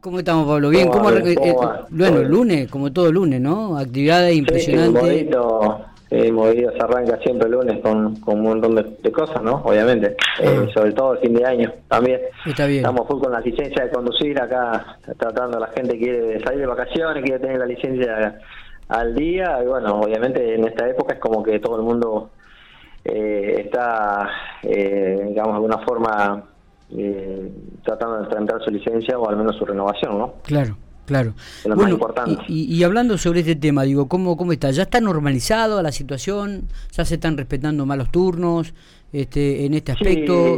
¿Cómo estamos, Pablo? Bien, ¿cómo, eh, eh, bueno, lunes, como todo lunes, ¿no? Actividades impresionantes. Sí, movido, se arranca siempre el lunes con, con un montón de, cosas, ¿no? Obviamente, eh, ah. sobre todo el fin de año también. Está bien. Estamos full con la licencia de conducir acá, tratando, la gente quiere salir de vacaciones, quiere tener la licencia al día, y bueno, obviamente en esta época es como que todo el mundo está, digamos, de alguna forma eh, tratando de tramitar su licencia o al menos su renovación, ¿no? Claro. Claro. bueno, Y, hablando sobre este tema, digo, ¿cómo, ¿cómo está? ¿Ya está normalizado la situación? ¿Ya se están respetando más los turnos este, en este aspecto?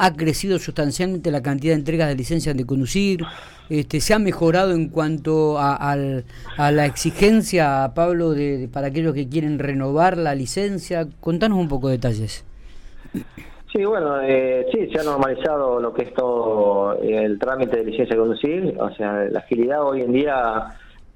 ha crecido sustancialmente la cantidad de entregas de licencias de conducir? Este, ¿Se ha mejorado en cuanto a, la exigencia, Pablo, de, para aquellos que quieren renovar la licencia? Contanos un poco de detalles. Sí, bueno, eh, sí, se ha normalizado lo que es todo eh, el trámite de licencia de conducir, o sea, la agilidad hoy en día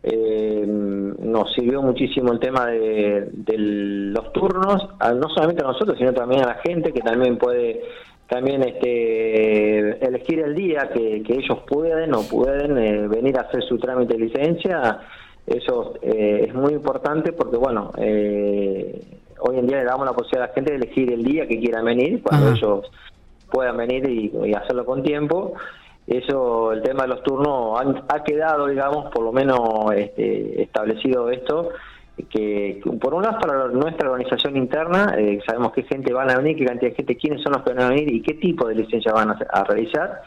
eh, nos sirvió muchísimo el tema de, los turnos, no solamente a nosotros, sino también a la gente que también puede también este elegir el día que, ellos pueden o pueden eh, venir a hacer su trámite de licencia, eso es muy importante porque, bueno, eh, hoy en día le damos la posibilidad a la gente de elegir el día que quieran venir, cuando ellos puedan venir y, hacerlo con tiempo. Eso, el tema de los turnos, ha quedado, digamos, por lo menos este, establecido esto, que, por un lado para nuestra organización interna, eh, sabemos qué gente van a venir, qué cantidad de gente, quiénes son los que van a venir y qué tipo de licencia van a, realizar.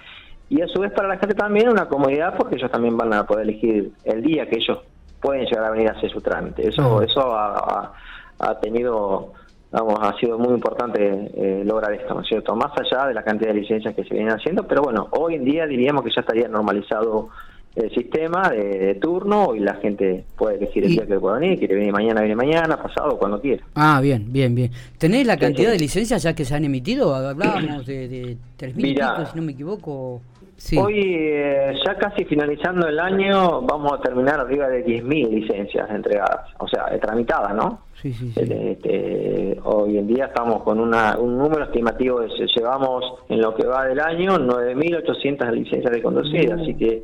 Y a su vez para la gente también una comodidad porque ellos también van a poder elegir el día que ellos pueden llegar a venir a hacer su trámite. Eso, eso a, ha tenido, vamos, ha sido muy importante eh, lograr esto, ¿no es cierto? Más allá de la cantidad de licencias que se vienen haciendo, pero bueno, hoy en día diríamos que ya estaría normalizado el sistema de, turno y la gente puede elegir el día que pueda venir, quiere venir mañana, viene mañana, pasado, cuando quiera. Ah, bien, bien, bien. ¿Tenéis la cantidad de licencias ya que se han emitido? Hablábamos de, de 3.000 si no me equivoco. Hoy, eh, ya casi finalizando el año, vamos a terminar arriba de 10.000 licencias entregadas, o sea, tramitadas, ¿no? Sí, sí, sí. Este, hoy en día estamos con una, un número estimativo, de, llevamos en lo que va del año 9.800 licencias de conducir, así que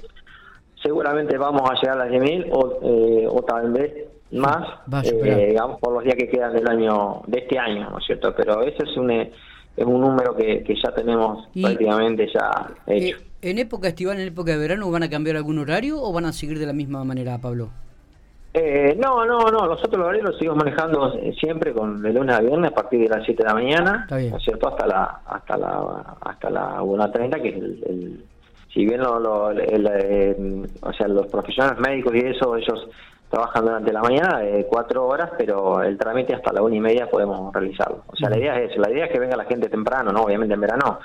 seguramente vamos a llegar a las 10.000 o, eh, o tal vez más, eh, digamos, por los días que quedan del año, de este año, ¿no es cierto? Pero ese es un, es un número que, que ya tenemos prácticamente ya hecho. ¿En época estival, en época de verano, van a cambiar algún horario o van a seguir de la misma manera, Pablo? Eh, no, no, no, nosotros los horarios los seguimos manejando siempre con de lunes a viernes a partir de las 7 de la mañana, ¿no es cierto? Hasta la hasta la hasta la 1.30, que es el, si bien lo, lo o sea, los profesionales médicos y eso, ellos trabajan durante la mañana de cuatro horas, pero el trámite hasta la una y media podemos realizarlo. O sea, la idea es eso, la idea es que venga la gente temprano, ¿no? Obviamente en verano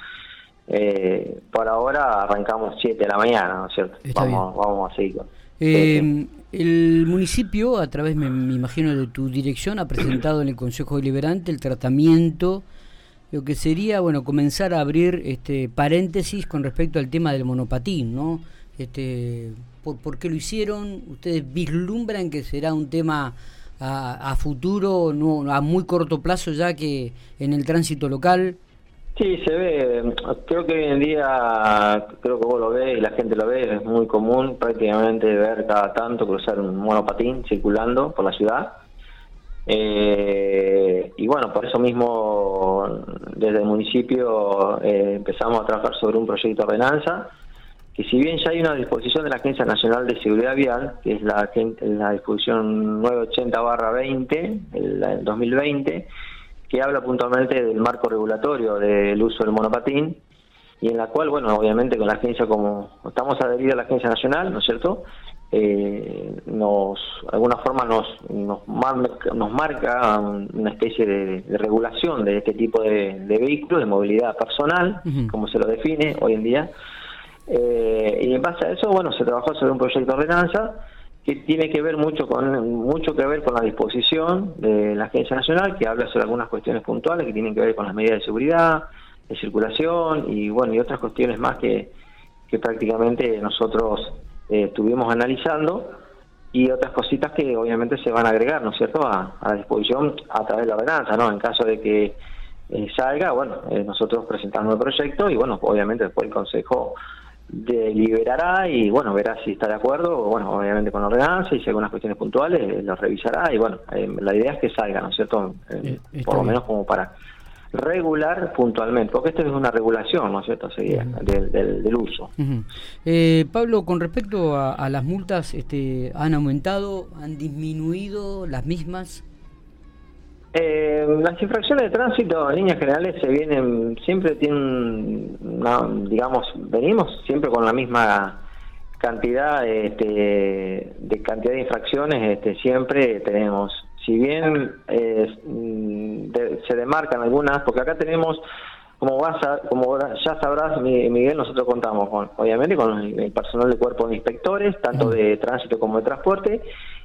eh, por ahora arrancamos 7 de la mañana, ¿no es cierto? vamos, vamos a seguir. Eh, el municipio, a través, me, imagino, de tu dirección, ha presentado en el Consejo Deliberante el tratamiento, lo que sería, bueno, comenzar a abrir este paréntesis con respecto al tema del monopatín, ¿no? Este, ¿por, qué lo hicieron? ¿Ustedes vislumbran que será un tema a, a futuro, no, a muy corto plazo ya que en el tránsito local? Sí, se ve. Creo que hoy en día, creo que vos lo ves y la gente lo ve, es muy común prácticamente ver cada tanto cruzar un monopatín circulando por la ciudad. Eh, y bueno, por eso mismo desde el municipio eh, empezamos a trabajar sobre un proyecto de ordenanza, que si bien ya hay una disposición de la Agencia Nacional de Seguridad Vial, que es la, la disposición 980-20, el 2020, que habla puntualmente del marco regulatorio del uso del monopatín y en la cual, bueno, obviamente con la agencia como estamos adheridos a la agencia nacional, ¿no es cierto? Eh, nos, de alguna forma nos, nos, marca, nos marca una especie de, regulación de este tipo de, vehículos, de movilidad personal, como se lo define hoy en día. Eh, y en base a eso, bueno, se trabajó sobre un proyecto de ordenanza que tiene que ver mucho con mucho que ver con la disposición de la Agencia Nacional que habla sobre algunas cuestiones puntuales que tienen que ver con las medidas de seguridad, de circulación y bueno y otras cuestiones más que, que prácticamente nosotros eh, estuvimos analizando y otras cositas que obviamente se van a agregar, ¿no cierto?, a, a disposición a través de la ordenanza, ¿no? En caso de que eh, salga, bueno, eh, nosotros presentamos el proyecto y bueno, obviamente después el Consejo deliberará y bueno, verá si está de acuerdo, bueno, obviamente con ordenanza y si hay algunas cuestiones puntuales, eh, los revisará y bueno, eh, la idea es que salga, ¿no es cierto? Eh, por lo menos como para regular puntualmente, porque esto es una regulación, ¿no es cierto?, del, del, uso. Pablo, con respecto a, a, las multas, este, ¿han aumentado, han disminuido las mismas? Eh, las infracciones de tránsito en líneas generales se vienen, siempre tienen, digamos, venimos siempre con la misma cantidad este, de cantidad de infracciones, este, siempre tenemos. Si bien mm, se demarcan algunas, porque acá tenemos, como vas a, como ya sabrás, Miguel, nosotros contamos con, obviamente con el personal de cuerpo de inspectores, tanto de tránsito como de transporte,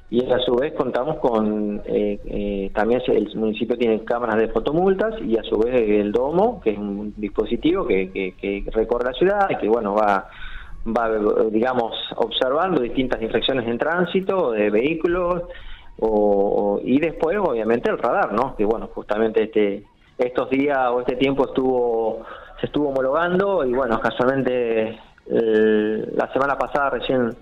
y a su vez contamos con eh, eh, también el municipio tiene cámaras de fotomultas y a su vez el domo que es un dispositivo que, que, recorre la ciudad y que bueno va va digamos observando distintas infracciones en tránsito de vehículos o, y después obviamente el radar no que bueno justamente este estos días o este tiempo estuvo se estuvo homologando y bueno casualmente la semana pasada recién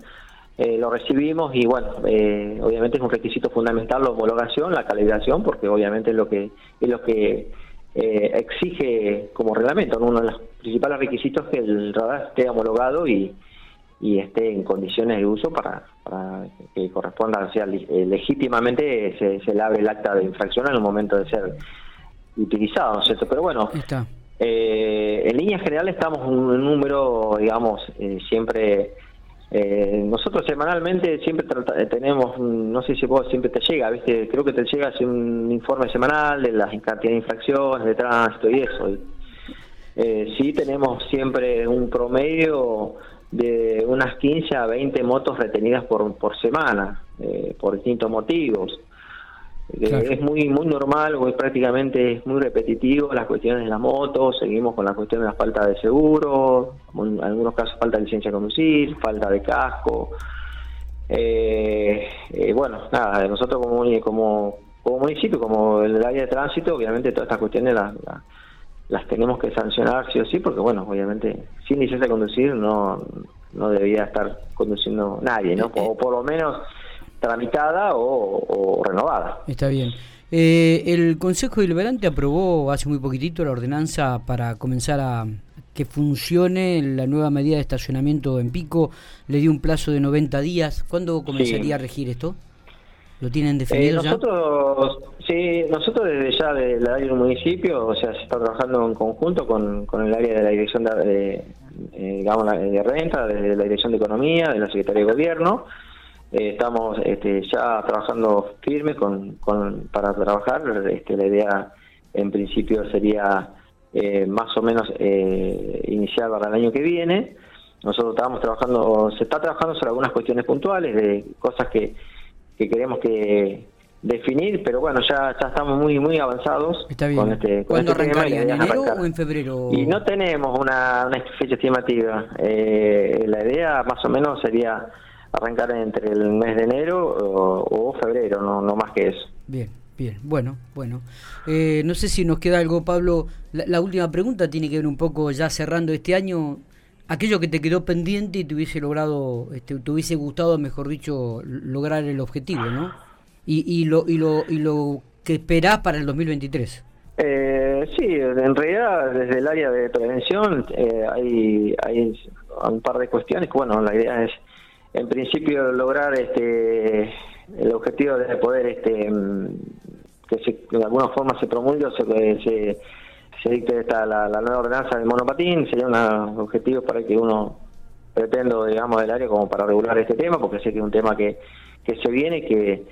eh, lo recibimos y bueno, eh, obviamente es un requisito fundamental la homologación, la calibración, porque obviamente es lo que es lo que eh, exige como reglamento, uno de los principales requisitos es que el radar esté homologado y, y esté en condiciones de uso para, para que corresponda, o sea, legítimamente se, se le abre el acta de infracción en el momento de ser utilizado, ¿no es cierto? Pero bueno, en líneas generales estamos en un número, digamos, siempre eh, nosotros semanalmente siempre eh, tenemos, no sé si vos siempre te llega, viste, creo que te llega un informe semanal de las cantidad de infracciones, de tránsito y eso. Eh, sí tenemos siempre un promedio de unas 15 a 20 motos retenidas por, por semana, eh, por distintos motivos. Es muy muy normal, muy, prácticamente es muy repetitivo las cuestiones de la moto, seguimos con la cuestión de la falta de seguro, en algunos casos falta de licencia de conducir, falta de casco. Eh, eh, bueno, nada, nosotros como, como, como municipio, como el área de tránsito, obviamente todas estas cuestiones las, las, tenemos que sancionar sí o sí, porque bueno, obviamente sin licencia de conducir no, no debía estar conduciendo nadie, ¿no? O por lo menos tramitada o, renovada. Está bien. Eh, el Consejo Deliberante aprobó hace muy poquitito la ordenanza para comenzar a que funcione la nueva medida de estacionamiento en pico. Le dio un plazo de 90 días. ¿Cuándo comenzaría a regir esto? ¿Lo tienen definido eh, nosotros, Sí, nosotros desde ya del área del municipio, o sea, se está trabajando en conjunto con, con el área de la dirección de, eh, digamos, de renta, desde la dirección de economía, de la Secretaría de Gobierno, eh, estamos este, ya trabajando firme con, para trabajar. Este, la idea en principio sería eh, más o menos eh, iniciar para el año que viene. Nosotros estamos trabajando, se está trabajando sobre algunas cuestiones puntuales de cosas que, que queremos que definir, pero bueno, ya, ya estamos muy muy avanzados con este con este tema, ¿En enero o en febrero? Y no tenemos una, una fecha estimativa. la idea más o menos sería arrancar entre el mes de enero o, febrero, no, no más que eso. Bien, bien, bueno, bueno. Eh, no sé si nos queda algo, Pablo. La, última pregunta tiene que ver un poco ya cerrando este año. Aquello que te quedó pendiente y te hubiese logrado, este, te hubiese gustado, mejor dicho, lograr el objetivo, ¿no? Y, y, lo, y, lo, y lo que esperás para el 2023. Eh, sí, en realidad desde el área de prevención eh, hay, hay un par de cuestiones que, bueno, la idea es en principio lograr este el objetivo de poder este mm, que se, de alguna forma se promulgue o se, se, se dicte esta, la, nueva ordenanza del monopatín sería un objetivo para que uno pretendo digamos del área como para regular este tema porque sé que es un tema que, que se viene que,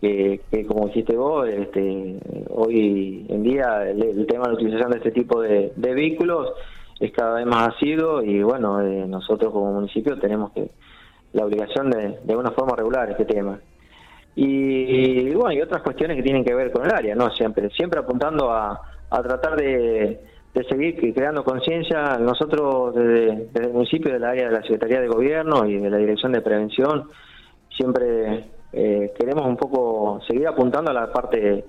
que, como dijiste vos este hoy en día el, tema de la utilización de este tipo de, vehículos es cada vez más ácido y bueno eh, nosotros como municipio tenemos que la obligación de, de una forma regular este tema. Y, bueno, y otras cuestiones que tienen que ver con el área, ¿no? Siempre, siempre apuntando a, a tratar de, de seguir creando conciencia. Nosotros desde, el municipio, del área de la Secretaría de Gobierno y de la Dirección de Prevención, siempre eh, queremos un poco seguir apuntando a la parte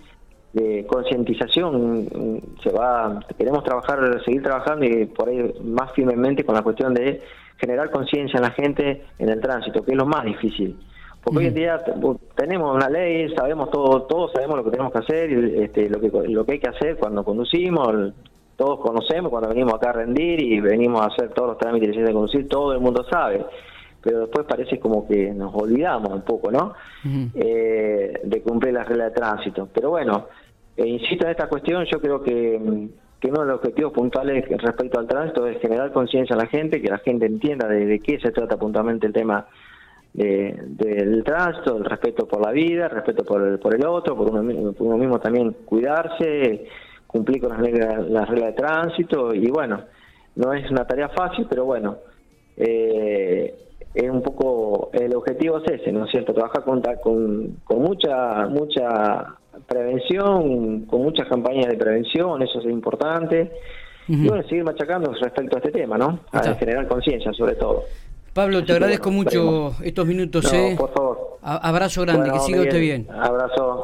de, concientización. Se va, queremos trabajar, seguir trabajando y por ahí más firmemente con la cuestión de generar conciencia en la gente en el tránsito, que es lo más difícil. Porque hoy en día tenemos una ley, sabemos todo, todos sabemos lo que tenemos que hacer, y, este, lo que lo que hay que hacer cuando conducimos, todos conocemos cuando venimos acá a rendir y venimos a hacer todos los trámites de conducir, todo el mundo sabe pero después parece como que nos olvidamos un poco, ¿no? eh, de cumplir las reglas de tránsito. Pero bueno, eh, insisto en esta cuestión, yo creo que, que, uno de los objetivos puntuales respecto al tránsito es generar conciencia a la gente, que la gente entienda de, qué se trata puntualmente el tema de, del tránsito, el respeto por la vida, el respeto por el, por el otro, por uno, por uno mismo también cuidarse, cumplir con las reglas, las reglas de tránsito y bueno, no es una tarea fácil, pero bueno, eh, es un poco el objetivo es ese, ¿no es cierto? Trabajar con, con, con mucha mucha prevención, con muchas campañas de prevención, eso es importante. Y bueno, seguir machacando respecto a este tema, ¿no? A generar conciencia sobre todo. Pablo, te agradezco mucho estos minutos. No, ¿eh? por favor. abrazo grande, que siga usted bien. Abrazo.